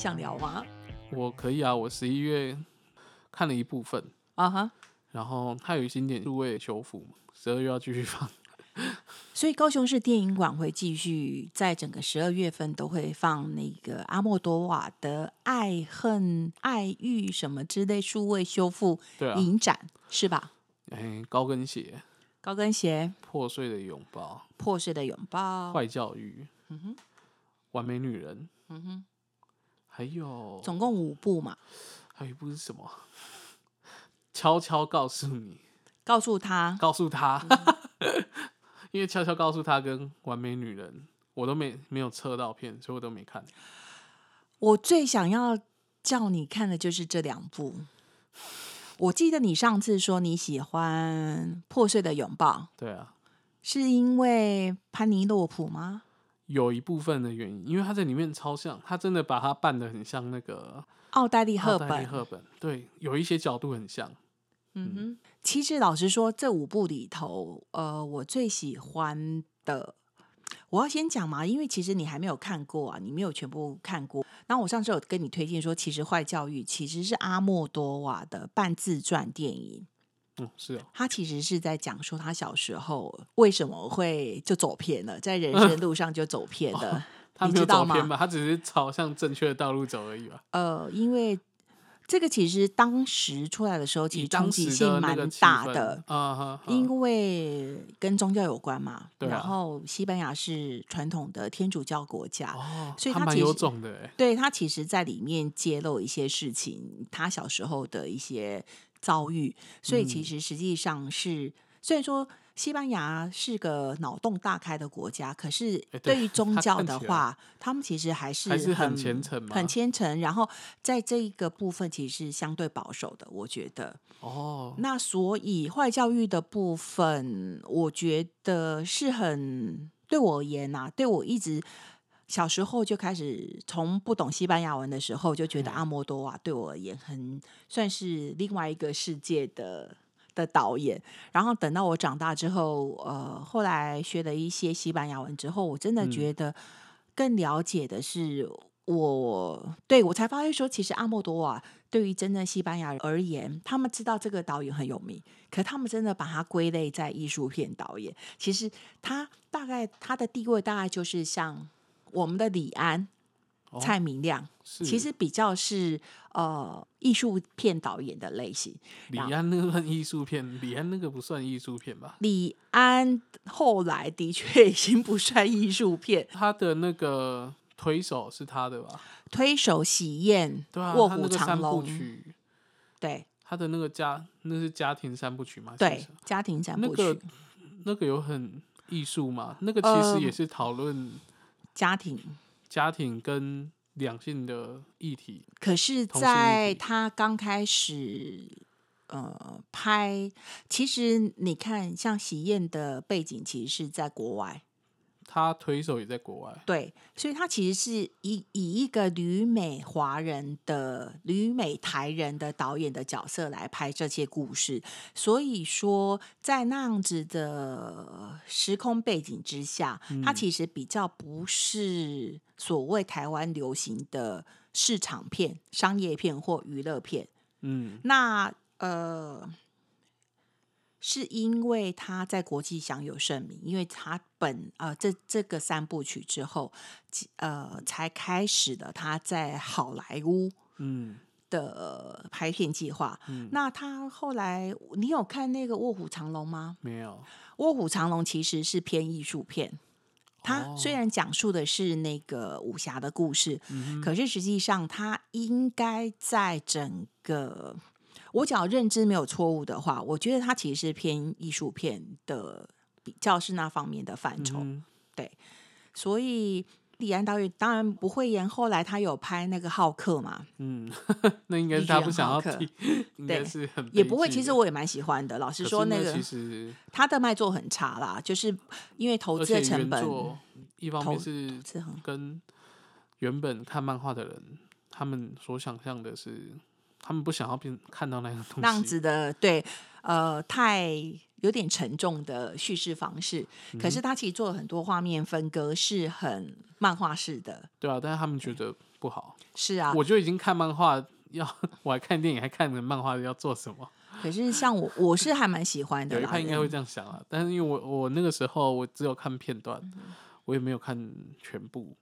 想聊吗？我可以啊，我十一月看了一部分，啊哈，然后它有经典数位修复，十二月要继续放。所以高雄市电影馆会继续在整个十二月份都会放那个阿莫多瓦的《爱恨爱欲》什么之类数位修复影展，是吧？哎，高跟鞋、高跟鞋、破碎的拥抱、破碎的拥抱，坏教育、嗯哼，完美女人，嗯哼，还有总共五部嘛。还有一部是什么？悄悄告诉你，告诉他，告诉他，因为悄悄告诉他跟完美女人，我都没没有测到片，所以我都没看。我最想要叫你看的就是这两部。我记得你上次说你喜欢《破碎的拥抱》，对啊，是因为潘尼洛普吗？有一部分的原因，因为他在里面超像，他真的把它扮的很像那个奥黛丽·赫奥黛丽本，赫本，对，有一些角度很像。嗯哼，其实老实说，这五部里头，呃，我最喜欢的，我要先讲嘛，因为其实你还没有看过啊，你没有全部看过。那我上次有跟你推荐说，其实《坏教育》其实是阿莫多瓦的半自传电影，嗯，是哦，他其实是在讲说他小时候为什么会就走偏了，在人生路上就走偏了。他没有你知道吗走偏吧？他只是朝向正确的道路走而已吧。呃，因为这个其实当时出来的时候，其以实冲击性蛮大的。啊哈，因为跟宗教有关嘛，啊然后西班牙是传统的天主教国家，哦，所以他其实对他其实在里面揭露一些事情，他小时候的一些遭遇，所以嗯。其实实际上是、虽然说西班牙是个脑洞大开的国家，可是哎对对于宗教的话，他们其实还是很虔诚很虔诚，然后在这一个部分其实是相对保守的，我觉得。哦，那所以坏教育的部分，我觉得是很对我而言呐、对我一直小时候就开始从不懂西班牙文的时候，就觉得嗯阿莫多瓦对我而言很算是另外一个世界的。的导演，然后等到我长大之后，呃，后来学了一些西班牙文之后，我真的嗯觉得更了解的是我，对我才发现说，其实阿莫多瓦对于真正西班牙人而言，他们知道这个导演很有名，可他们真的把他归类在艺术片导演。其实他大概他的地位大概就是像我们的李安、哦蔡明亮，其实比较是呃艺术片导演的类型。李安那个算艺术片，李安那个不算艺术片吧？李安后来的确已经不算艺术片，他的那个推手是他的吧？推手喜宴、对啊，卧虎藏龙，曲，对他的那个家那是家庭三部曲吗？是不对，家庭三部曲，那个那个有很艺术嘛？那个其呃实也是讨论家庭家庭跟两性的议题。可是，在他刚开始呃拍，其实你看，像喜宴的背景其实是在国外，他推手也在国外，对，所以他其实是以以一个旅美华人的旅美台人的导演的角色来拍这些故事，所以说在那样子的时空背景之下，它其实比较不是所谓台湾流行的市场片、商业片或娱乐片。嗯，那呃，是因为他在国际享有盛名，因为他本呃这这个三部曲之后，呃才开始的他在好莱坞嗯，的拍片计划。嗯那他后来，你有看那个《卧虎藏龙》吗？没有，《卧虎藏龙》其实是偏艺术片。它哦虽然讲述的是那个武侠的故事，嗯可是实际上它应该在整个我只要认知没有错误的话，我觉得它其实是偏艺术片的比较是那方面的范畴。嗯所以李安导演当然不会演，后来他有拍那个《浩克》嘛，嗯，那应该是他不想要提，应该对是很也不会。其实我也蛮喜欢的。老实可说，那个那其实他的卖座很差啦，就是因为投而资的成本一方面是跟原本看漫画的人，他们所想象的是，他们不想要变看到那个东西，那样子的，对，呃，太有点沉重的叙事方式。可是他其实做了很多画面分割，是很漫画式的。对啊，但是他们觉得不好。是啊，我就已经看漫画要，我还看电影，还看着漫画要做什么？可是像我，我是还蛮喜欢的啦。有一派应该会这样想啊，但是因为我我那个时候我只有看片段，我也没有看全部。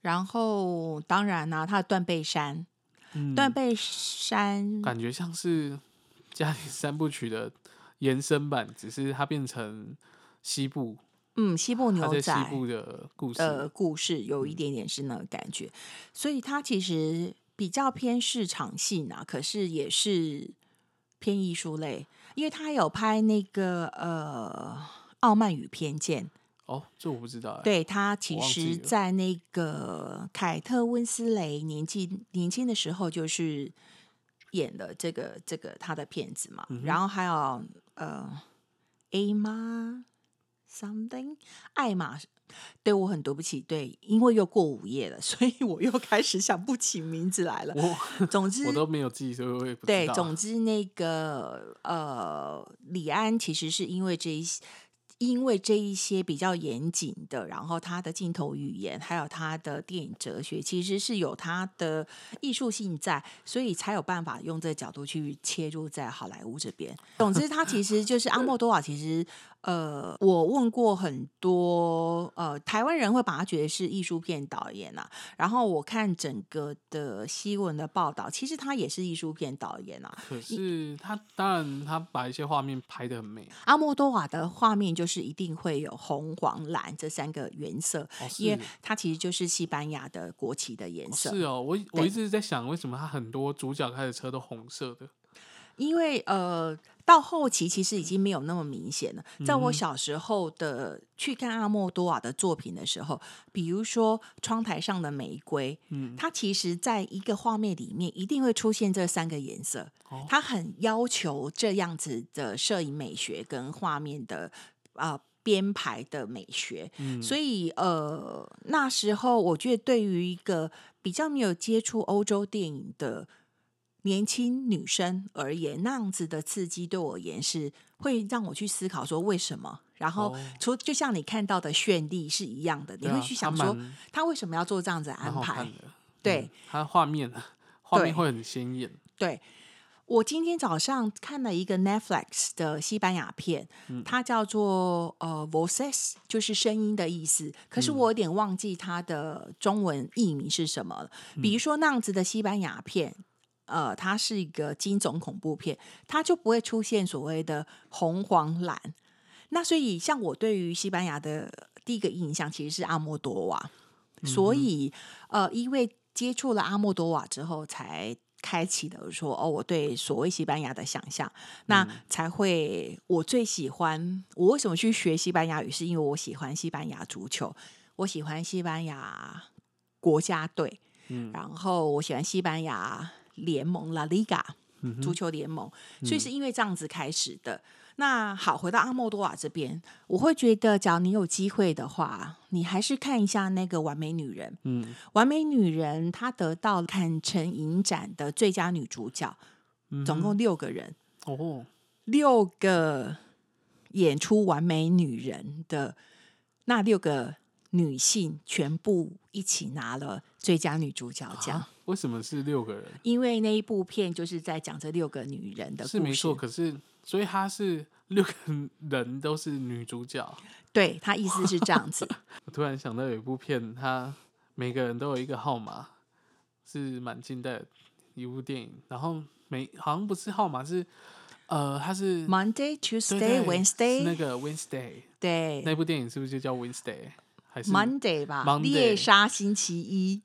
然后当然啦、它的断背山，嗯，断背山感觉像是家里三部曲的延伸版，只是它变成西部，嗯，西部牛仔西部的故事。呃故事有一点点是那个感觉，所以它其实比较偏市场性啊，可是也是偏艺术类，因为他有拍那个呃《傲慢与偏见》，哦，这我不知道、欸。，对他其实在那个凯特温斯雷年纪年轻的时候，就是演了这个这个他的片子嘛，嗯然后还有呃，A 妈 something 艾玛。对我很对不起，对，因为又过午夜了，所以我又开始想不起名字来了。我总之，我都没有记，所以我也不知对，总之那个呃，李安其实是因为这一些。因为这一些比较严谨的，然后他的镜头语言，还有他的电影哲学，其实是有他的艺术性在，所以才有办法用这个角度去切入在好莱坞这边。总之，他其实就是阿莫多瓦，其实呃，我问过很多呃台湾人会把他觉得是艺术片导演啊，然后我看整个的新闻的报道，其实他也是艺术片导演啊。可是他当然他把一些画面拍的很美，阿莫多瓦的画面就是一定会有红、黄、蓝这三个颜色，哦因为它其实就是西班牙的国旗的颜色。是哦，我我一直在想，为什么他很多主角开的车都红色的？因为呃，到后期其实已经没有那么明显了。在嗯我小时候的去看阿莫多瓦的作品的时候，比如说《窗台上的玫瑰》，嗯，它其实在一个画面里面一定会出现这三个颜色。哦它很要求这样子的摄影美学跟画面的呃编排的美学。嗯，所以呃，那时候我觉得对于一个比较没有接触欧洲电影的年轻女生而言，那样子的刺激对我而言是会让我去思考说为什么。然后哦除就像你看到的绚丽是一样的，你会去想说蛮他为什么要做这样子的安排。对嗯，它画面画面对会很鲜艳。对，我今天早上看了一个 Netflix 的西班牙片，它叫做呃 Voces，就是声音的意思。可是我有点忘记它的中文译名是什么了。比如说那样子的西班牙片。呃，它是一个惊悚恐怖片，它就不会出现所谓的红黄蓝。那所以，像我对于西班牙的第一个印象其实是阿莫多瓦，所以呃，因为接触了阿莫多瓦之后，才开启了说哦，我对所谓西班牙的想象，那才会我最喜欢。我为什么去学西班牙语？是因为我喜欢西班牙足球，我喜欢西班牙国家队，嗯然后我喜欢西班牙联盟 La Liga 嗯足球联盟，所以是因为这样子开始的。那好，回到阿莫多瓦这边，我会觉得，只要你有机会的话，你还是看一下那个《完美女人》。嗯，《完美女人》她得到坎城影展的最佳女主角，嗯总共六个人，哦，六个演出《完美女人》的那六个女性，全部一起拿了最佳女主角奖。啊为什么是六个人？因为那一部片就是在讲这六个女人的故事，是没错，可是所以她是六个人都是女主角。对她意思是这样子。我突然想到有一部片，它每个人都有一个号码，是蛮近代的一部电影。然后每好像不是号码，是呃，它是 Monday, 对 Tuesday, Wednesday，那个 Wednesday 对那部电影是不是就叫 Wednesday？还是，Monday 吧猎杀星期一，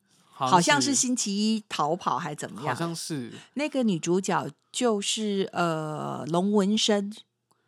好像是星期一逃跑还怎么样好？像是那个女主角就是呃龙纹身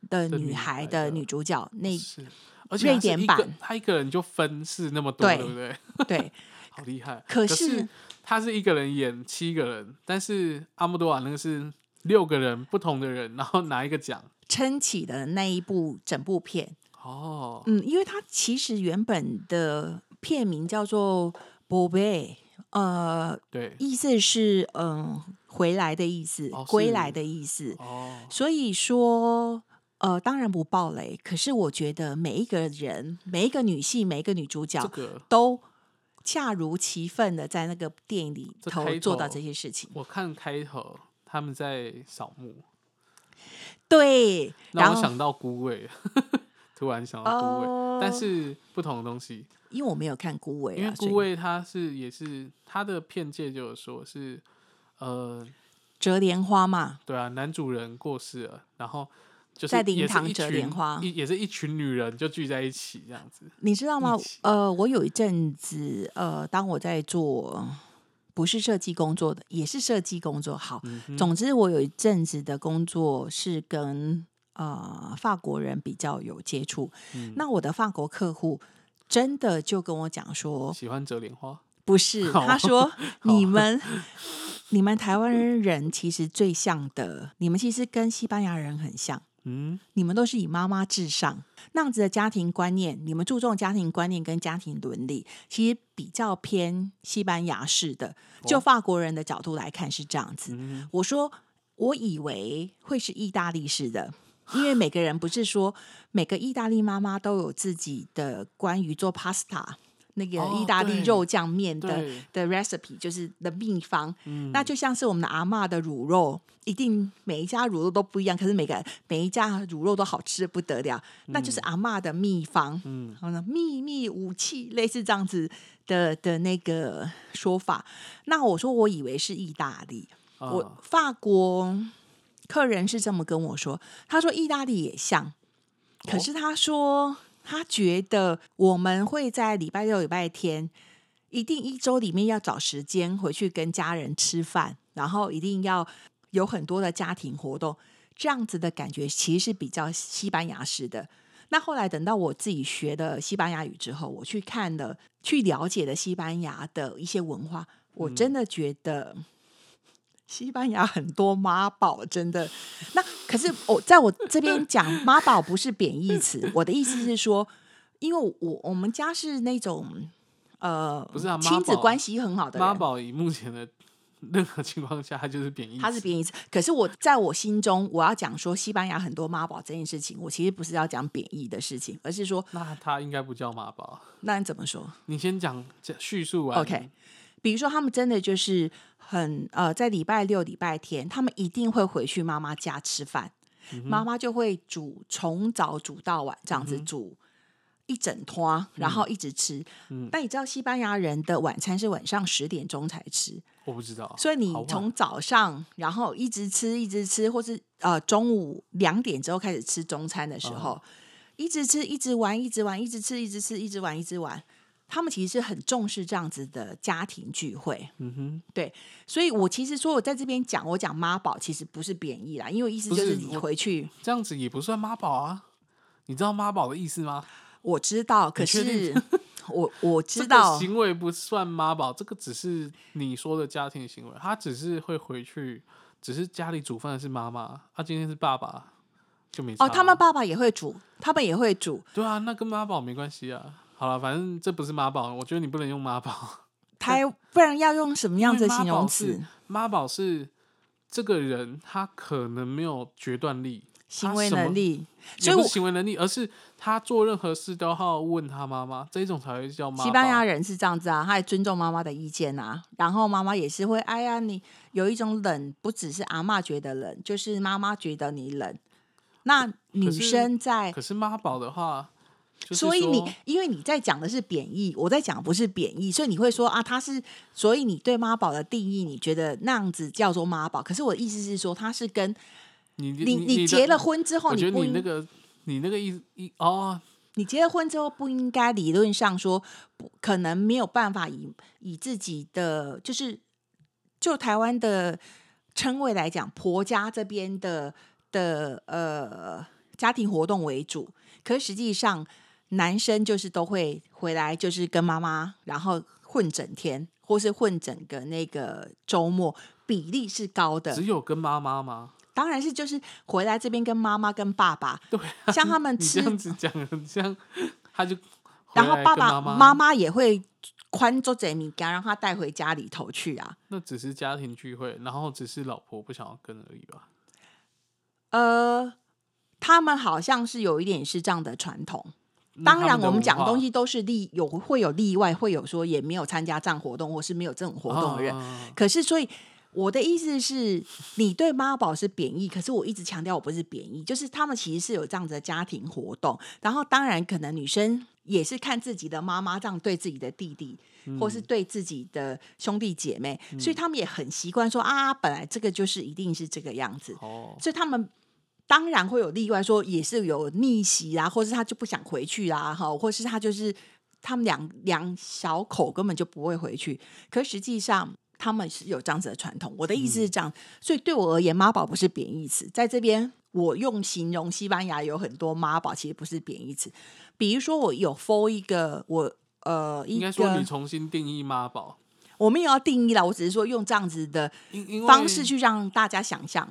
的的女女孩孩的的女主角，那是，而且瑞他是一个典版他一个人就分饰那么多，对对不对？对 好厉害！可是是他是一个人演七个人，但是阿莫多瓦那个是六个人不同的人，然后拿一个奖。撑起的那一部整部片。哦，嗯，因为它其实原本的片名叫做《宝贝》，呃，对，意思是嗯回来的意思，归来的意思。哦，所以说，呃，当然不暴雷，可是我觉得每一个人、每一个女性、每一个女主角这个都恰如其分的在那个电影里头做到头这些事情。我看开头他们在扫墓，对，然后让我想到孤味，突然想到孤味，哦但是不同的东西。因为我没有看《孤味》啊，因为孤味它是也是它的片界就是说是呃折莲花嘛，对啊，男主人过世了，然后就是在灵堂折莲群花也是一群女人就聚在一起这样子。你知道吗？呃，我有一阵子，呃，当我在做不是设计工作的，也是设计工作。好，嗯，总之我有一阵子的工作是跟呃法国人比较有接触。嗯那我的法国客户真的就跟我讲说，喜欢折莲花，不是，他说你们你们台湾人其实最像的，你们其实跟西班牙人很像。嗯，你们都是以妈妈至上那样子的家庭观念，你们注重家庭观念跟家庭伦理，其实比较偏西班牙式的。就哦法国人的角度来看是这样子。嗯我说，我以为会是意大利式的，因为每个人不是说每个意大利妈妈都有自己的关于做 pasta 那个哦意大利肉酱面的、对的 recipe，就是的秘方。嗯，那就像是我们的阿嬷的卤肉，一定每一家卤肉都不一样，可是每个每一家卤肉都好吃的不得了，那就是阿嬷的秘方，嗯然后呢秘密武器，类似这样子的的那个说法。那我说我以为是意大利，我啊法国客人是这么跟我说，他说意大利也像，可哦。是他说他觉得我们会在礼拜六、礼拜天，一定一周里面要找时间回去跟家人吃饭，然后一定要有很多的家庭活动，这样子的感觉其实是比较西班牙式的。那后来等到我自己学了西班牙语之后，我去看了、去了解了西班牙的一些文化，我真的觉得西班牙很多妈宝，真的。那可是我在我这边讲 妈宝不是贬义词，我的意思是说，因为我我们家是那种呃，不是啊亲子关系很好的人，妈宝以目前的任何情况下，它就是贬义词，它是贬义词。可是我在我心中，我要讲说西班牙很多妈宝这件事情，我其实不是要讲贬义的事情，而是说，那他应该不叫妈宝。那你怎么说你先讲讲叙述完？OK，比如说他们真的就是很呃，在礼拜六、礼拜天，他们一定会回去妈妈家吃饭，嗯妈妈就会煮从早煮到晚这样子煮。一整拖，然后一直吃。嗯但你知道西班牙人的晚餐是晚上十点钟才吃，我不知道，所以你从早上，然后一直吃，一直吃，或是呃中午两点之后开始吃中餐的时候，哦一直吃，一直玩，一直玩，一直吃，一直吃，一直玩，一直玩。他们其实是很重视这样子的家庭聚会，嗯哼，对所以我其实说我在这边讲，我讲妈宝其实不是贬义啦，因为意思就是是你回去，哼，这样子也不算妈宝啊。你知道妈宝的意思吗？我知道，可是我我知这道个，行为不算妈宝，这个只是你说的家庭行为，他只是会回去，只是家里煮饭的是妈妈，他、今天是爸爸就没差哦，他们啊爸爸也会煮，他们也会煮，对啊，那跟妈宝没关系啊。好了，反正这不是妈宝，我觉得你不能用妈宝。台不然要用什么样子的形容词是？妈宝是这个人他可能没有决断力，行为能力，不是行为能力，而是他做任何事都要问他妈妈，这一种才会叫妈。西班牙人是这样子啊，他也尊重妈妈的意见啊，然后妈妈也是会，哎呀，你有一种冷，不只是阿嬷觉得冷，就是妈妈觉得你冷。那女生在，可是妈宝的话，就是所以你因为你在讲的是贬义，我在讲不是贬义，所以你会说啊，他是，所以你对妈宝的定义，你觉得那样子叫做妈宝。可是我的意思是说，他是跟你你结了婚之后，我觉得不你那个你那个意意哦，你结了婚之后，不应该理论上说不可能没有办法以以自己的就是就台湾的称谓来讲，婆家这边的的呃家庭活动为主，可是实际上男生就是都会回来，就是跟妈妈然后混整天，或是混整个那个周末，比例是高的只。有跟妈妈吗？当然是就是回来这边跟妈妈跟爸爸，对、啊，像他们 吃这样子讲，很像他就然后爸爸跟妈妈妈也会宽做这米干，让他带回家里头去啊。那只是家庭聚会，然后只是老婆不想要跟而已吧？呃，他们好像是有一点是这样的传统，那当然，我们讲的东西都是例有会有例外，会有说也没有参加这样活动，或是没有这种活动的人。啊可是，所以我的意思是，你对妈宝是贬义，可是我一直强调我不是贬义，就是他们其实是有这样子的家庭活动。然后，当然可能女生也是看自己的妈妈这样对自己的弟弟，或是对自己的兄弟姐妹，所以他们也很习惯说啊，本来这个就是一定是这个样子。哦，所以他们当然会有例外，说也是有逆袭啊，或是他就不想回去啦，哈，或是他就是他们两两小口根本就不会回去。可实际上他们是有这样子的传统。我的意思是这样，所以对我而言，妈宝不是贬义词，在这边我用形容西班牙有很多妈宝，其实不是贬义词。比如说，我有 for 一个我。呃，一应该说你重新定义妈宝，我没有要定义了，我只是说用这样子的方式去让大家想象。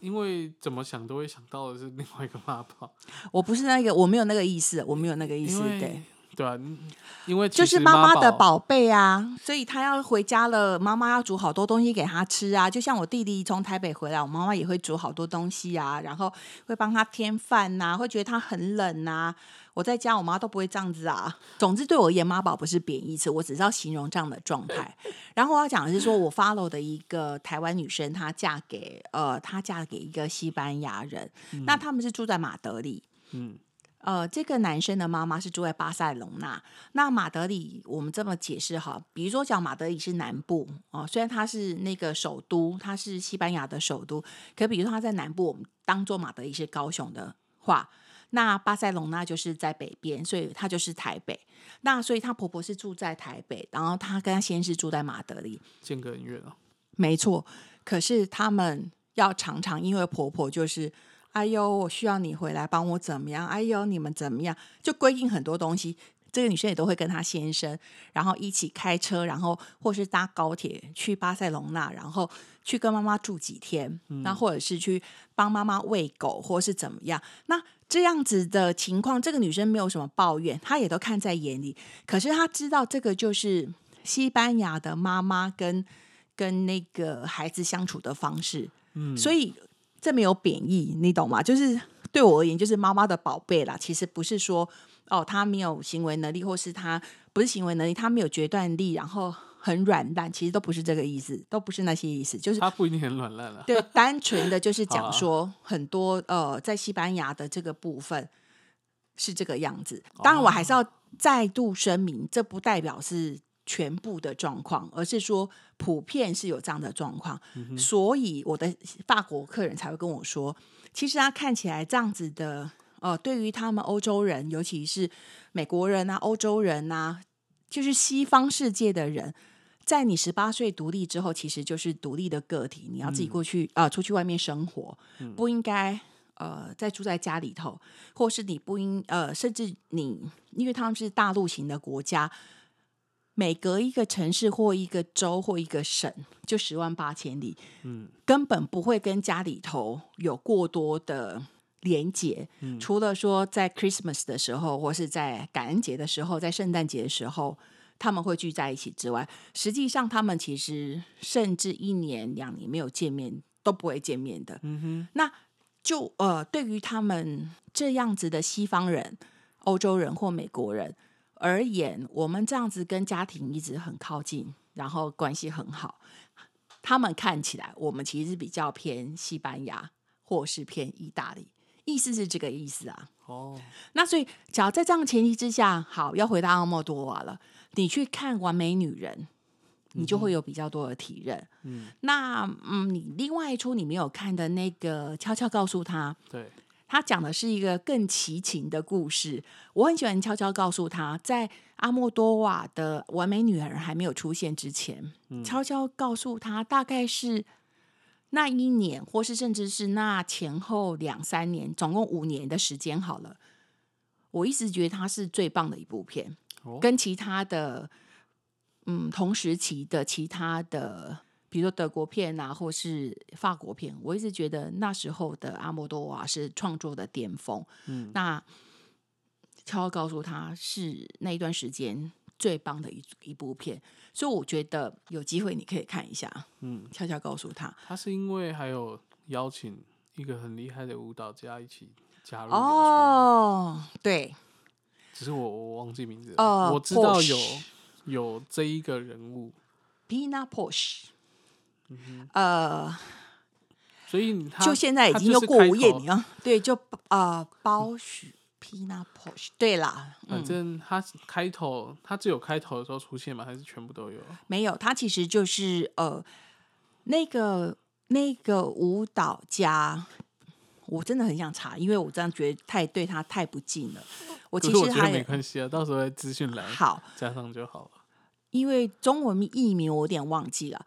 因为怎么想都会想到的是另外一个妈宝，我不是那个，我没有那个意思，我没有那个意思，对。对啊，嗯因为就是妈妈的宝，宝贝啊，所以他要回家了，妈妈要煮好多东西给他吃啊。就像我弟弟从台北回来，我妈妈也会煮好多东西啊，然后会帮他添饭呐、会觉得他很冷呐、我在家，我妈都不会这样子啊。总之，对我而言，妈宝不是贬义词，我只是要形容这样的状态。然后我要讲的是说，我 follow 的一个台湾女生，她嫁给呃，她嫁给一个西班牙人，那他们是住在马德里。嗯，呃，这个男生的妈妈是住在巴塞隆纳。那马德里，我们这么解释哈，比如说讲马德里是南部哦、虽然它是那个首都，它是西班牙的首都，可比如说它在南部，我们当做马德里是高雄的话，那巴塞隆纳就是在北边，所以她就是台北。那所以她婆婆是住在台北，然后她跟她先是住在马德里，间隔很远哦。没错，可是他们要常常因为婆婆就是，哎呦，我需要你回来帮我怎么样？哎呦，你们怎么样？就规定很多东西。这个女生也都会跟她先生，然后一起开车，然后或是搭高铁去巴塞隆纳，然后去跟妈妈住几天，那、或者是去帮妈妈喂狗，或是怎么样。那这样子的情况，这个女生没有什么抱怨，她也都看在眼里。可是她知道这个就是西班牙的妈妈跟跟那个孩子相处的方式，嗯，所以这没有贬义，你懂吗？就是对我而言，就是妈妈的宝贝啦。其实不是说哦，他没有行为能力，或是他不是行为能力，他没有决断力，然后很软烂，其实都不是这个意思，都不是那些意思，就是他不一定很软烂了。对，单纯的就是讲说很多呃，在西班牙的这个部分是这个样子。当然，我还是要再度声明，这不代表是全部的状况，而是说普遍是有这样的状况。所以我的法国客人才会跟我说，其实他看起来这样子的，呃，对于他们欧洲人，尤其是美国人啊、欧洲人啊，就是西方世界的人。在你十八岁独立之后，其实就是独立的个体，你要自己过去啊、呃出去外面生活，不应该呃再住在家里头，或是你不应呃，甚至你因为他们是大陆型的国家，每隔一个城市或一个州或一个省就十万八千里，嗯，根本不会跟家里头有过多的连结，除了说在 Christmas 的时候，或是在感恩节的时候，在圣诞节的时候。他们会聚在一起之外，实际上他们其实甚至一年两年没有见面都不会见面的。嗯哼，那就呃，对于他们这样子的西方人、欧洲人或美国人而言，我们这样子跟家庭一直很靠近，然后关系很好，他们看起来我们其实比较偏西班牙或是偏意大利，意思是这个意思啊。哦，那所以，只要在这样的前提之下，好，要回到阿莫多瓦了。你去看《完美女人》，你就会有比较多的体认。嗯，那嗯，你另外一出你没有看的那个，悄悄告诉他，对，他讲的是一个更奇情的故事。我很喜欢悄悄告诉他，在阿莫多瓦的《完美女人》还没有出现之前，悄悄告诉他，大概是那一年，或是甚至是那前后两三年，总共五年的时间好了。我一直觉得它是最棒的一部片，哦跟其他的嗯同时期的其他的，比如说德国片啊，或是法国片，我一直觉得那时候的阿莫多瓦是创作的巅峰。嗯，那悄悄告诉他是那一段时间最棒的一一部片，所以我觉得有机会你可以看一下。嗯，悄悄告诉他，他是因为还有邀请一个很厉害的舞蹈家一起加入，哦，对，只是我我忘记名字了。呃我知道有有这一个人物，Pina 嗯呃，所以他就现在已经又过无业头名啊，对，就呃包许 Pina Porsche，对啦，反嗯，正他开头，他只有开头的时候出现吗？还是全部都有？没有，他其实就是呃那个那个舞蹈家。我真的很想查，因为我这样觉得太对他太不敬了。我其实还没关系啊，到时候在资讯栏 好，加上就好了。因为中文译名我有点忘记了。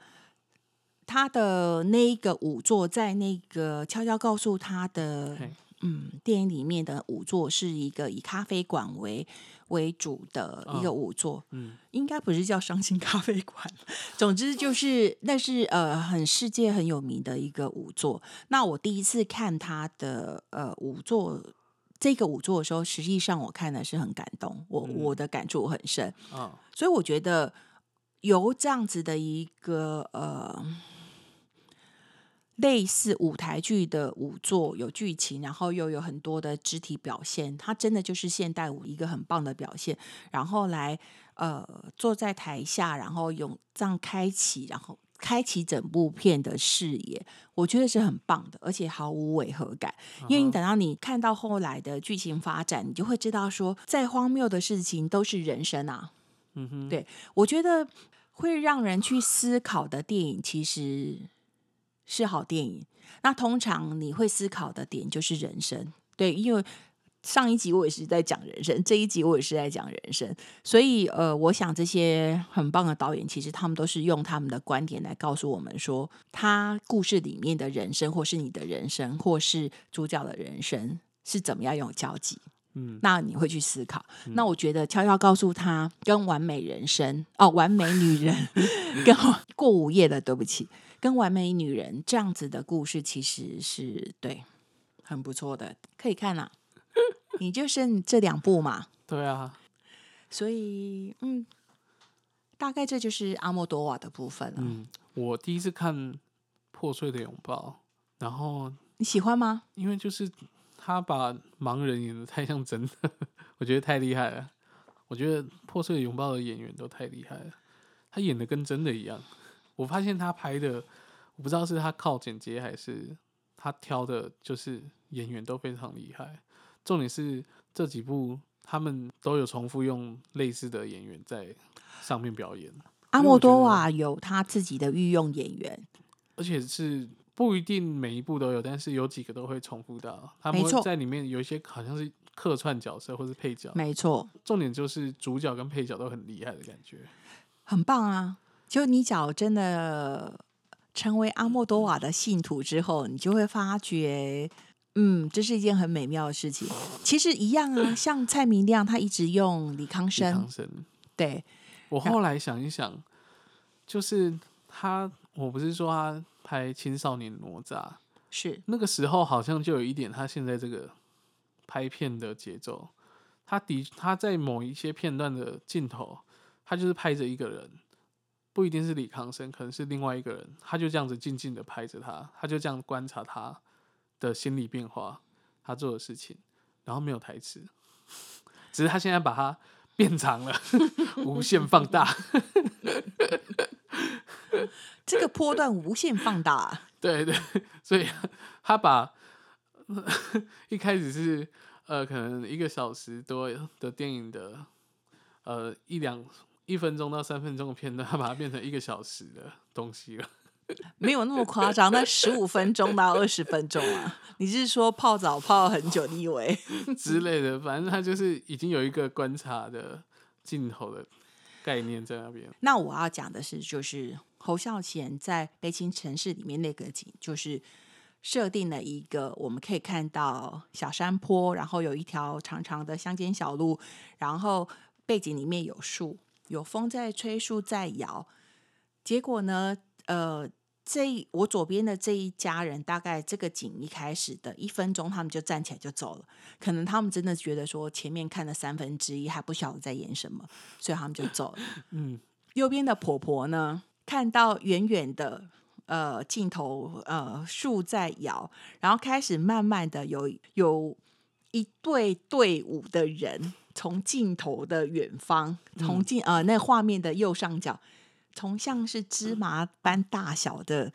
他的那一个舞作，在那个悄悄告诉他的嘿嗯电影里面的舞座是一个以咖啡馆为为主的一个嗯舞作，嗯应该不是叫伤心咖啡馆。总之就是那是呃很世界很有名的一个舞座。那我第一次看他的呃舞座。这个舞座的时候，实际上我看的是很感动，我、嗯我的感触很深。啊，所以我觉得由这样子的一个呃类似舞台剧的舞作，有剧情，然后又有很多的肢体表现，它真的就是现代舞一个很棒的表现。然后来呃坐在台下，然后用这样开启，然后。开启整部片的视野，我觉得是很棒的，而且毫无违和感。因为你等到你看到后来的剧情发展，你就会知道说，再荒谬的事情都是人生啊。嗯哼，对我觉得会让人去思考的电影，其实是好电影。那通常你会思考的点就是人生，对，因为上一集我也是在讲人生，这一集我也是在讲人生，所以呃，我想这些很棒的导演，其实他们都是用他们的观点来告诉我们说，他故事里面的人生，或是你的人生，或是主角的人生是怎么样有交集。嗯那你会去思考。那我觉得悄悄告诉他，跟完美人生哦，完美女人 跟过午夜的，对不起，跟完美女人这样子的故事，其实是对很不错的，可以看啦、你就剩这两部嘛，对啊，所以嗯，大概这就是阿莫多瓦的部分了。嗯，我第一次看《破碎的拥抱》，然后你喜欢吗？因为就是他把盲人演的太像真的，我觉得太厉害了。我觉得《破碎的拥抱》的演员都太厉害了，他演的跟真的一样。我发现他拍的，我不知道是他靠剪接还是他挑的，就是演员都非常厉害。重点是这几部他们都有重复用类似的演员在上面表演，阿莫多瓦有他自己的御用演员，而且是不一定每一部都有，但是有几个都会重复到。他们在里面有一些好像是客串角色或是配角，没错，重点就是主角跟配角都很厉害的感觉。很棒啊！就你只要真的成为阿莫多瓦的信徒之后，你就会发觉，嗯，这是一件很美妙的事情。其实一样啊，像蔡明亮他一直用李康李生，康生，对，我后来想一想，就是他，我不是说他拍青少年哪吒是那个时候，好像就有一点他现在这个拍片的节奏。他的他在某一些片段的镜头，他就是拍着一个人，不一定是李康生，可能是另外一个人，他就这样子静静的拍着他，他就这样观察他的心理变化，他做的事情，然后没有台词，只是他现在把它变长了，无限放大。这个波段无限放大啊、对对，所以他把一开始是呃可能一个小时多的电影的呃一两一分钟到三分钟的片段，他 把它变成一个小时的东西了。没有那么夸张，那十五分钟到二十分钟啊。你是说泡澡泡很久？你以为？之类的，反正他就是已经有一个观察的镜头的概念在那边。那我要讲的是，就是侯孝贤在《悲情城市》里面那个景，就是设定了一个我们可以看到小山坡，然后有一条长长的乡间小路，然后背景里面有树，有风在吹，树在摇。结果呢，呃，这我左边的这一家人，大概这个景一开始的一分钟，他们就站起来就走了。可能他们真的觉得说前面看了三分之一，还不晓得在演什么，所以他们就走了。嗯，右边的婆婆呢，看到远远的呃镜头，呃树在摇，然后开始慢慢的有有一队队伍的人从镜头的远方，从镜呃那画面的右上角，从像是芝麻般大小的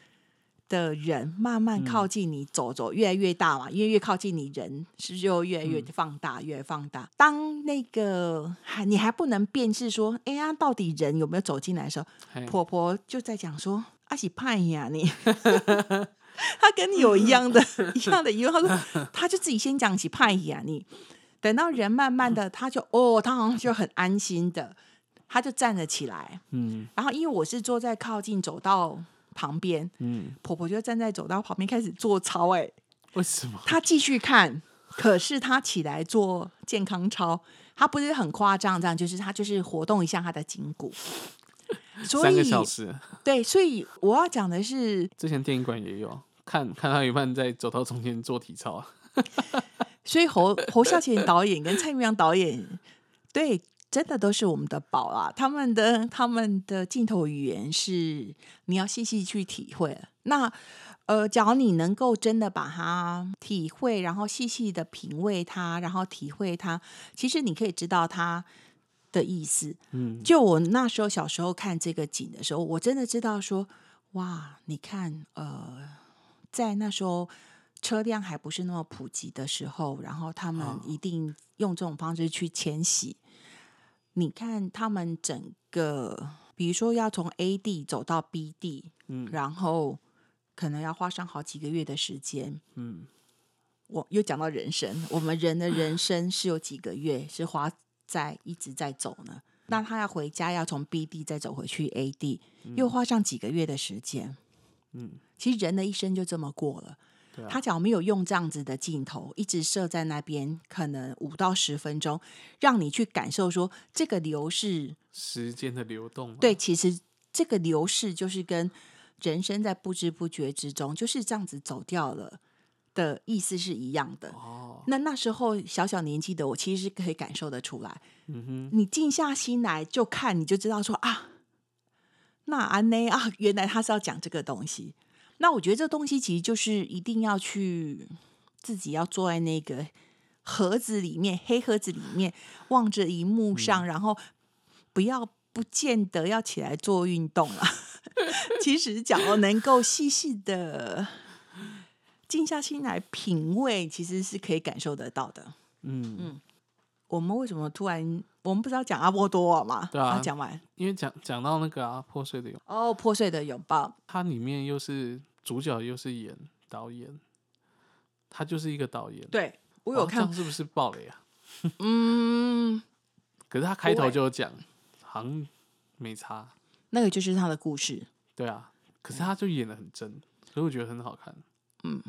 的人慢慢靠近你，走走越来越大嘛，因为越靠近你，人是就越来越放大，越放大。当那个还你还不能辨识说，哎呀，到底人有没有走进来的时候，婆婆就在讲说：“阿喜盼呀你。”他跟你有一样的一样的疑问，他说他就自己先讲起派呀你，等到人慢慢的他就哦，他好像就很安心的，他就站了起来，嗯然后因为我是坐在靠近走道旁边，嗯，婆婆就站在走道旁边开始做操、哎，为什么？她继续看，可是她起来做健康操，她不是很夸张，这样就是她就是活动一下她的筋骨，所三个以小时，对，所以我要讲的是，之前电影馆也有看看到一半在走到中间做体操啊。所以侯侯孝贤导演跟蔡明亮导演，对，真的都是我们的宝啊！他们的他们的镜头语言是你要细细去体会。那呃，假如你能够真的把它体会，然后细细的品味它，然后体会它，其实你可以知道它的意思。嗯，就我那时候小时候看这个景的时候，我真的知道说，哇，你看，呃，在那时候车辆还不是那么普及的时候，然后他们哦一定用这种方式去迁徙。你看他们整个，比如说要从 A 地走到 B 地，嗯然后可能要花上好几个月的时间。嗯，我又讲到人生，我们人的人生是有几个月是花在一直在走呢？那他要回家，要从 B 地再走回去 A 地，又花上几个月的时间。嗯，其实人的一生就这么过了。他假如没有用这样子的镜头，一直设在那边，可能五到十分钟，让你去感受说这个流逝时间的流动嘛。对，其实这个流逝就是跟人生在不知不觉之中就是这样子走掉了的意思是一样的。哦，那那时候小小年纪的我，其实是可以感受得出来。嗯哼，你静下心来就看，你就知道说啊，那安内啊，原来他是要讲这个东西。那我觉得这东西其实就是一定要去自己要坐在那个盒子里面，黑盒子里面望着荧幕上，然后不要不见得要起来做运动了。其实，假如能够细细的静下心来品味，其实是可以感受得到的。嗯嗯，我们为什么突然我们不是要讲阿波多瓦吗？对啊讲完因为讲讲到那个啊，破碎的拥，哦，破碎的拥抱，它里面又是主角又是演导演，他就是一个导演。对我有看，是不是爆雷啊？嗯，可是他开头就有讲，好像没差。那个就是他的故事。对啊，可是他就演的很真，所以我觉得很好看。嗯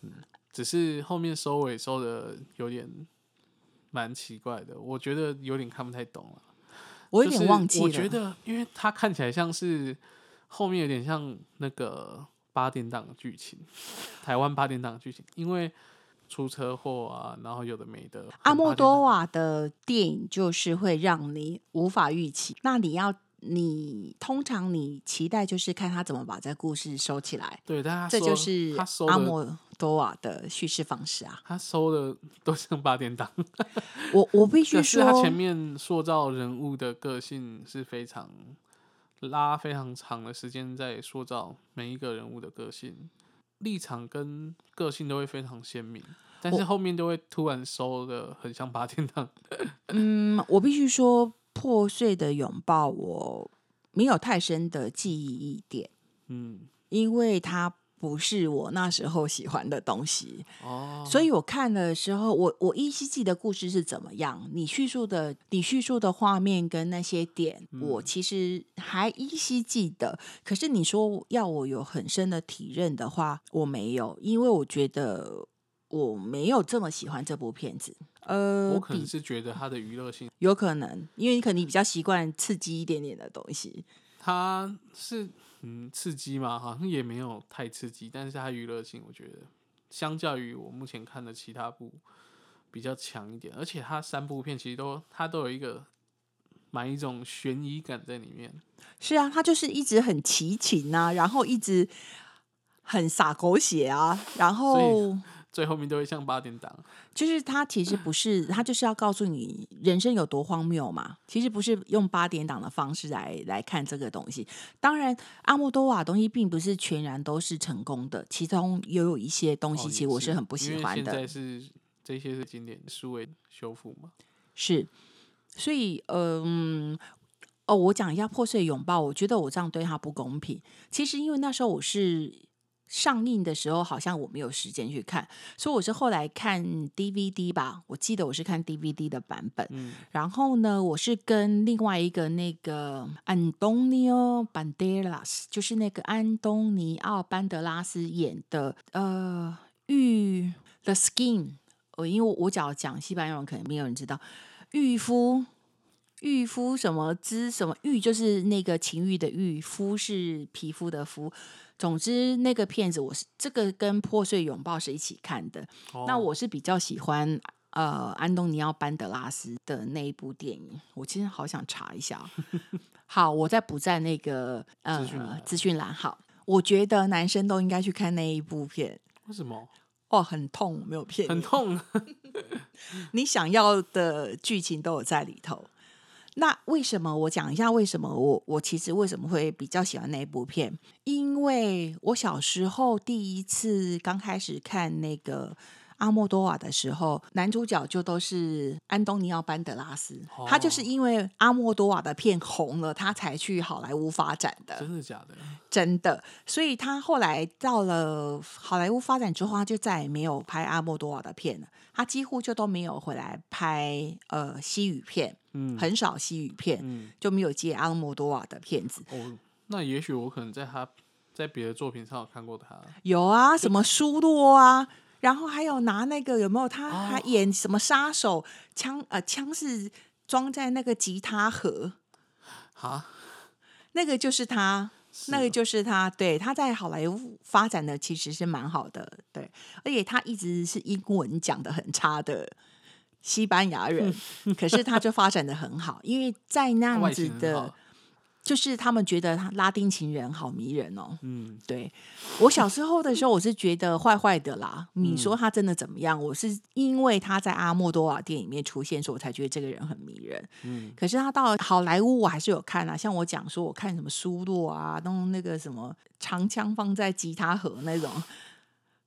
嗯，只是后面收尾收的有点蛮奇怪的，我觉得有点看不太懂了。我有就是点忘记了，我觉得，因为它看起来像是后面有点像那个八点档的剧情，台湾八点档的剧情，因为出车祸啊，然后有的没的。阿莫多瓦的电影就是会让你无法预期。那你要，你通常你期待就是看他怎么把这故事收起来，对，但他这就是他收，阿莫多瓦的叙事方式啊。他收的都像八点档。我我必须说他，前面塑造人物的个性是非常拉非常长的时间在塑造每一个人物的个性，立场跟个性都会非常鲜明，但是后面都会突然收的很像八点档。嗯，我必须说，破碎的拥抱我没有太深的记忆一点，嗯，因为它不是我那时候喜欢的东西。哦，所以我看的时候，我我依稀记得故事是怎么样，你叙述的你叙述的画面跟那些点，我其实还依稀记得。可是你说要我有很深的体认的话，我没有，因为我觉得我没有这么喜欢这部片子。呃，我可能是觉得它的娱乐性，有可能，因为你可能比较习惯刺激一点点的东西。它是嗯刺激吗，好像也没有太刺激，但是它娱乐性，我觉得相较于我目前看的其他部比较强一点，而且它三部片其实都它都有一个蛮一种悬疑感在里面。是啊，他就是一直很奇情啊，然后一直很洒狗血啊，然后最后面都会像八点档。就是他其实不是，他就是要告诉你人生有多荒谬嘛。其实不是用八点档的方式来来看这个东西。当然，阿莫多瓦东西并不是全然都是成功的，其中也有一些东西，哦其实我是很不喜欢的。现在是这些是经典数位修复嘛？是，所以嗯。哦，我讲一下《破碎拥抱》，我觉得我这样对他不公平。其实因为那时候我是上映的时候，好像我没有时间去看，所以我是后来看 DVD 吧。我记得我是看 DVD 的版本。嗯，然后呢，我是跟另外一个那个安东尼奥·班德拉斯，就是那个安东尼奥·班德拉斯演的呃《玉 The Skin》。呃，因为我我只要讲西班牙文，可能没有人知道御夫。御夫什么之什么玉就是那个情欲的欲，肤是皮肤的肤。总之，那个片子我是这个跟破碎拥抱是一起看的。那哦我是比较喜欢呃安东尼奥班德拉斯的那一部电影，我其实好想查一下哦。好，我再补在那个呃资讯栏资讯栏。好，我觉得男生都应该去看那一部片。为什么哦，很痛，没有骗你，很痛？你想要的剧情都有在里头。那为什么我讲一下为什么我我其实为什么会比较喜欢那一部片？因为我小时候第一次刚开始看那个阿莫多瓦的时候，男主角就都是安东尼奥班德拉斯，他就是因为阿莫多瓦的片红了，他才去好莱坞发展的。真的假的？真的，所以他后来到了好莱坞发展之后，他就再也没有拍阿莫多瓦的片了。他几乎就都没有回来拍呃西语片，嗯很少西语片，嗯，就没有接阿莫多瓦的片子。哦，那也许我可能在他在别的作品上有看过他。有啊，什么苏洛啊，然后还有拿那个有没有？他哦还演什么杀手？枪呃，枪是装在那个吉他盒，哈，那个就是他。是那个哦就是他，对他在好莱坞发展的其实是蛮好的，对，而且他一直是英文讲的很差的西班牙人，可是他就发展的很好，因为在那样子的就是他们觉得他拉丁情人好迷人哦。嗯，对我小时候的时候，我是觉得坏坏的啦。你嗯说他真的怎么样？我是因为他在阿莫多瓦电影里面出现，所以我才觉得这个人很迷人。嗯，可是他到好莱坞，我还是有看啊。像我讲说，我看什么苏洛啊，弄那个什么长枪放在吉他盒那种。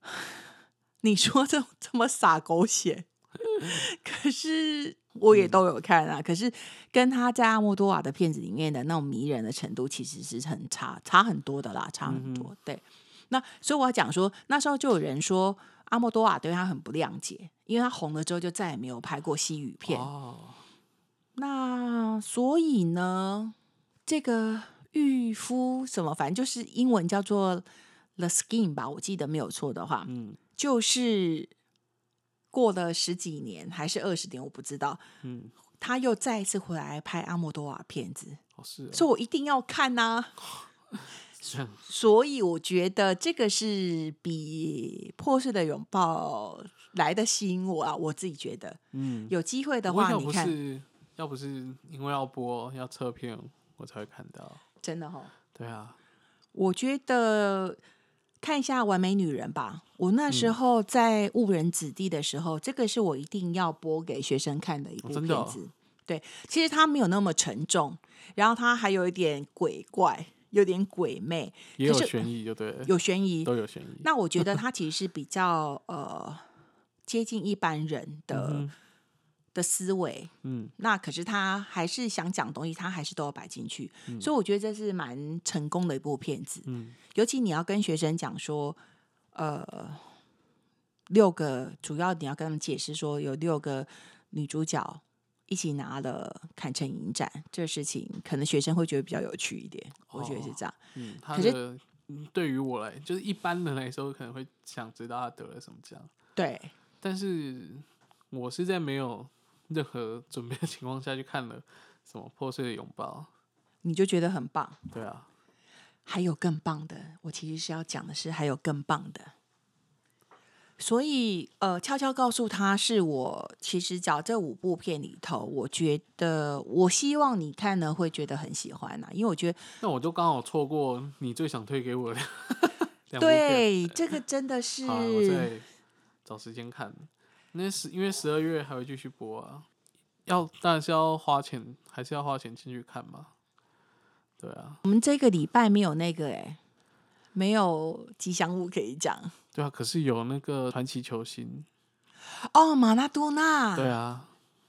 你说这这么洒狗血，可是我也都有看啊。可是跟他在阿莫多瓦的片子里面的那种迷人的程度，其实是很差，差很多的啦，差很多。对，那所以我要讲说，那时候就有人说阿莫多瓦对他很不谅解，因为他红了之后就再也没有拍过西语片。哦，那所以呢，这个御夫什么，反正就是英文叫做 The Skin 吧，我记得没有错的话，嗯就是过了十几年还是二十年，我不知道，嗯，他又再一次回来拍阿莫多瓦片子，哦是哦，所以我一定要看 呐、所以我觉得这个是比破碎的拥抱来的吸引我啊，我自己觉得嗯，有机会的话，你看，要不是因为要播要测片，我才会看到。真的哈、哦。对啊，我觉得看一下《完美女人》吧。我那时候在误人子弟的时候，这个是我一定要播给学生看的一部片子。对，其实它没有那么沉重，然后它还有一点鬼怪，有点鬼魅，也有悬疑，就对，有悬疑。都有悬疑。那我觉得 它其实是比较呃接近一般人的、的思维。嗯那可是他还是想讲东西，他还是都要摆进去，所以我觉得这是蛮成功的一部片子。嗯尤其你要跟学生讲说，呃，六个主要你要跟他们解释说，有六个女主角一起拿了坎城影展，这个事情可能学生会觉得比较有趣一点。我觉得是这样。嗯，可是对于我来，就是一般人来说，可能会想知道他得了什么奖，对，但是我是在没有 任何准备的情况下去看了什么破碎的拥抱。你就觉得很棒。对啊，还有更棒的，我其实是要讲的是还有更棒的。所以，呃，悄悄告诉他，是我其实找这五部片里头，我觉得我希望你看呢会觉得很喜欢呐、因为我觉得那我就刚好错过你最想推给我的。对这个真的是好，我再找时间看。那十因为十二月还会继续播啊，要当然是要花钱，还是要花钱进去看嘛。对啊，我们这个礼拜没有那个哎、没有吉祥物可以讲对啊，可是有那个传奇球星，哦，马拉多纳，对啊，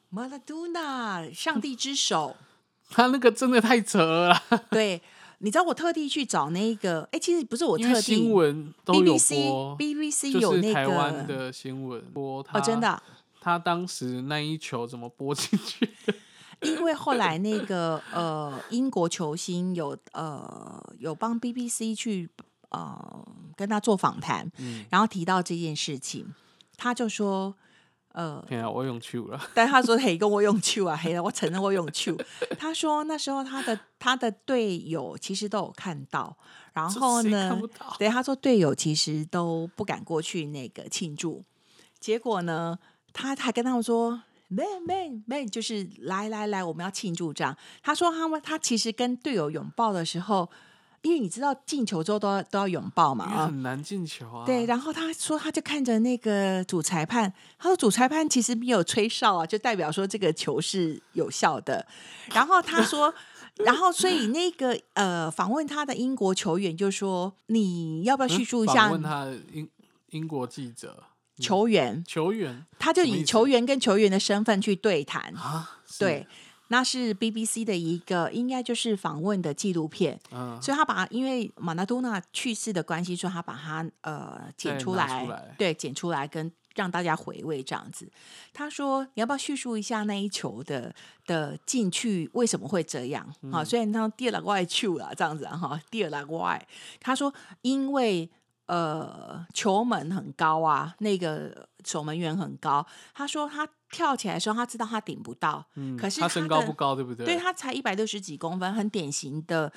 马拉多纳，上帝之手。他那个真的太扯了啦，对，你知道我特地去找那个，哎、其实不是我特地新地闻都有那台湾个的新闻播他哦，真的。啊、他当时那一球怎么播进去？因为后来那个呃英国球星有呃有帮 BBC 去呃跟他做访谈，嗯。然后提到这件事情，他就说呃，我用球了，但他说嘿跟我用球啊，嘿我承认我用球。他说那时候他的他的队友其实都有看到，然后呢对，他说队友其实都不敢过去那个庆祝，结果呢，他还跟他们说。妹妹妹，就是来来来，我们要庆祝这样。他说他们他其实跟队友拥抱的时候，因为你知道进球之后都要都要拥抱嘛很难进球啊。对。然后他说他就看着那个主裁判，他说主裁判其实没有吹哨啊，就代表说这个球是有效的。然后他说，然后所以那个呃访问他的英国球员就说，你要不要嗯叙述一下访问他的英英国记者球员？球员他就以球员跟球员的身份去对谈，啊，对，，那是 BBC 的一个应该就是访问的纪录片，嗯，所以他把因为马拉多纳去世的关系，所以他把它呃剪出来，出来。对，剪出来跟让大家回味这样子。他说：“你要不要叙述一下那一球的的进去为什么会这样？哈、嗯虽然他第二个外球啦，这样子啊哈，第二个外，他说因为呃球门很高啊，那个守门员很高，他说他跳起来的时候，他知道他顶不到，嗯可是他身高不高，对不对？对他才一百六十几公分，很典型的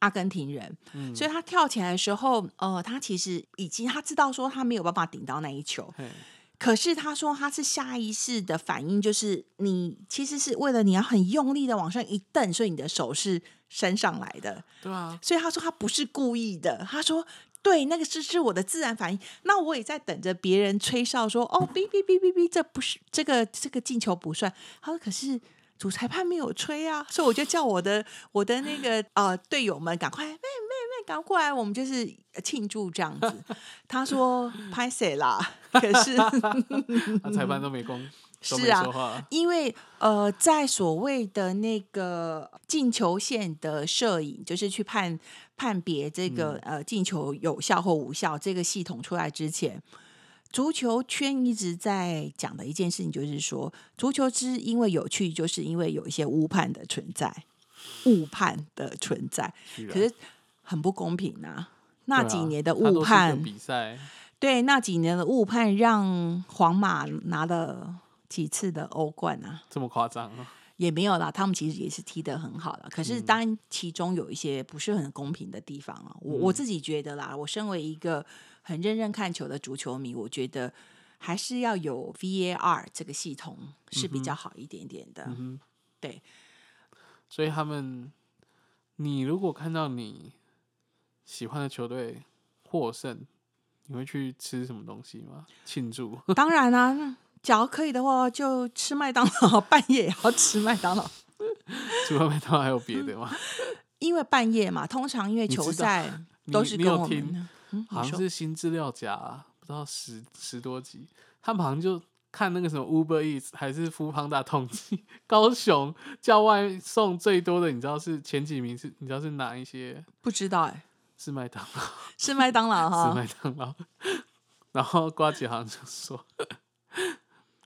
阿根廷人。嗯所以他跳起来的时候，呃，他其实已经他知道说他没有办法顶到那一球，嘿可是他说他是下意识的反应，就是你其实是为了你要很用力的往上一蹬，所以你的手是伸上来的。对啊，所以他说他不是故意的，他说对，那个是是我的自然反应。那我也在等着别人吹哨说哦，哔哔哔哔哔，这不是这个这个进球不算。他说可是。主裁判没有吹啊，所以我就叫我的我的那个呃队友们赶快妹妹赶快过来，我们就是庆祝这样子。他说 拍谁啦？可是 他裁判都没攻，都没是啊，因为呃，在所谓的那个进球线的摄影，就是去判判别这个、嗯呃进球有效或无效这个系统出来之前，足球圈一直在讲的一件事情，就是说足球之因为有趣，就是因为有一些误判的存在，误判的存在，可是很不公平啊。那几年的误判，比赛，对那几年的误判，让皇马拿了几次的欧冠啊。这么夸张啊？也没有啦，他们其实也是踢得很好了。可是当然其中有一些不是很公平的地方啊。我我自己觉得啦，我身为一个很认真看球的足球迷，我觉得还是要有 VAR 这个系统是比较好一点点的。嗯哼，对，所以他们，你如果看到你喜欢的球队获胜，你会去吃什么东西吗？庆祝？当然啦、那只要可以的话，就吃麦当劳，半夜也要吃麦当劳。除了麦当劳还有别的吗？因为半夜嘛，通常因为球赛都是你跟我们有听好像是新资料夹、啊，不知道十十多集，他们好像就看那个什么 Uber Eats 还是 f o o Panda 统计，高雄叫外送最多的，你知道是前几名是？你知道是哪一些？不知道哎、是麦当劳，是麦当劳 哈是。麦当劳。然后瓜姐好像就说，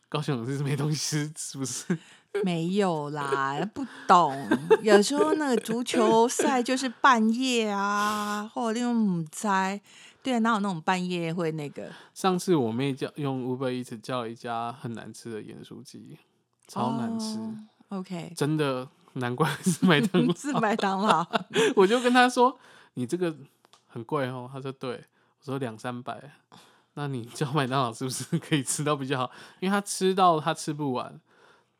高雄是没东西吃，是不是？没有啦，不懂。有时候那个足球赛就是半夜啊，或者用午猜，对啊，哪有那种半夜会那个？上次我妹叫用 Uber Eats 叫一家很难吃的盐酥鸡，超难吃，哦 OK，真的难怪是麦当劳。是麦当劳。我就跟她说：“你这个很贵哦。”他说：“对。”我说：“两三百。”那你叫麦当劳是不是可以吃到比较好？因为他吃到他吃不完，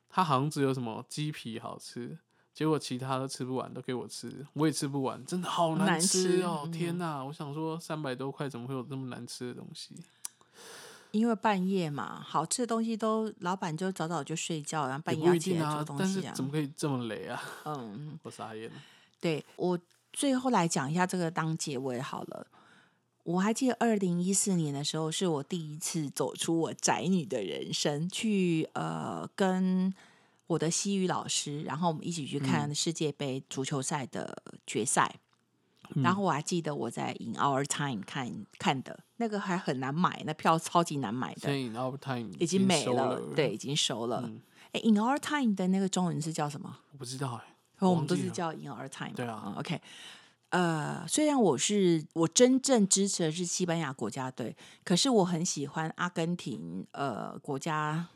他好像只有什么鸡皮好吃，结果其他都吃不完，都给我吃，我也吃不完，真的好难吃吃哦！嗯天哪，我想说三百多块怎么会有这么难吃的东西？因为半夜嘛，好吃的东西都老板就早早就睡觉，然后半夜要起来做，东西啊但是怎。么可以这么雷啊？嗯，我傻眼了。对我最后来讲一下这个当结尾好了。我还记得二零一四年的时候，是我第一次走出我宅女的人生，去呃跟我的西语老师，然后我们一起去看世界杯足球赛的决赛。然后我还记得我在 In Our Time 看看的那个还很难买，那票超级难买的，in our time 已经没收了，对，，已经收了。嗯哎、i n Our Time 的那个中文是叫什么？我不知道哎，我们都是叫 In Our Time 嘛。对啊嗯，OK。呃，虽然我是我真正支持的是西班牙国家队，可是我很喜欢阿根廷呃国家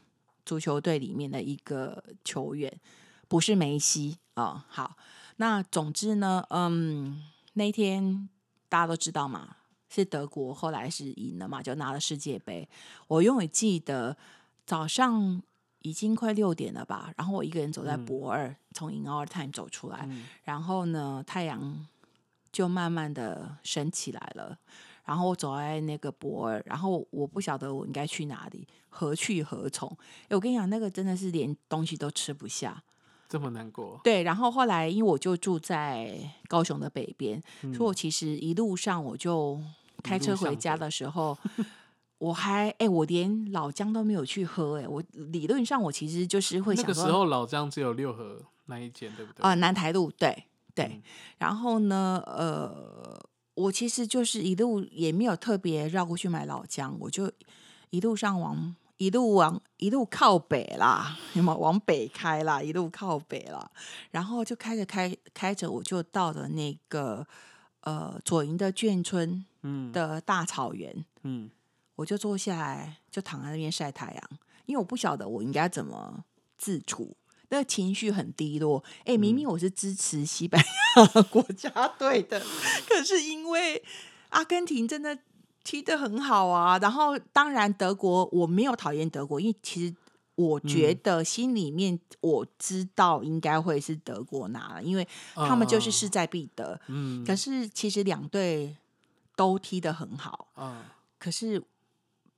足球队里面的一个球员，不是梅西啊、好，那总之呢，嗯，那天大家都知道嘛，是德国后来是赢了嘛，就拿了世界杯。我永远记得早上已经快六点了吧，然后我一个人走在嗯博二，从 In Our Time 走出来，嗯然后呢，太阳就慢慢的升起来了。然后我走在那个博尔，然后我不晓得我应该去哪里，何去何从？诶我跟你讲，那个真的是连东西都吃不下。这么难过，对，然后后来因为我就住在高雄的北边，嗯所以我其实一路上我就开车回家的时 候，我还哎、我连老姜都没有去喝哎、我理论上我其实就是会想说那个时候老姜只有六合那一间，对不对？啊、南台路对对，嗯。然后呢，呃，我其实就是一路也没有特别绕过去买老姜，我就一路上往一路往一路靠北啦，有没有往北开啦，一路靠北啦，然后就开着开开着，我就到了那个呃左营的眷村嗯。的大草原，嗯，我就坐下来，就躺在那边晒太阳，因为我不晓得我应该怎么自处，那个情绪很低落。哎、明明我是支持西班牙国家队的，可是因为阿根廷真的踢得很好啊，然后当然德国我没有讨厌德国，因为其实。我觉得心里面我知道应该会是德国拿了，因为他们就是势在必得。嗯可是其实两队都踢得很好，啊，可是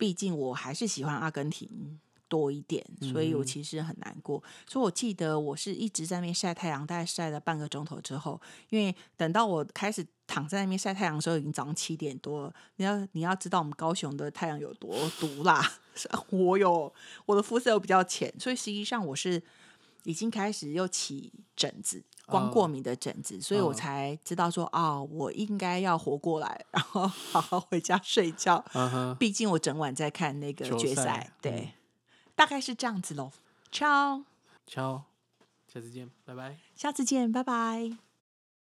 毕竟我还是喜欢阿根廷多一点，所以我嗯其实很难过。所以我记得我是一直在那边晒太阳，大概晒了半个钟头之后，因为等到我开始躺在那边晒太阳的时候，已经早上七点多了。你要你要知道我们高雄的太阳有多毒辣，我有我的肤色又比较浅，所以实际上我是已经开始又起疹子。光过哦敏的疹子，所以我哦才知道说，哦，我应该要活过来，然后 好好回家睡觉。嗯，毕竟我整晚在看那个决赛对，嗯大概是这样子喽。ciao，敲，下次见，拜拜。下次见，拜拜。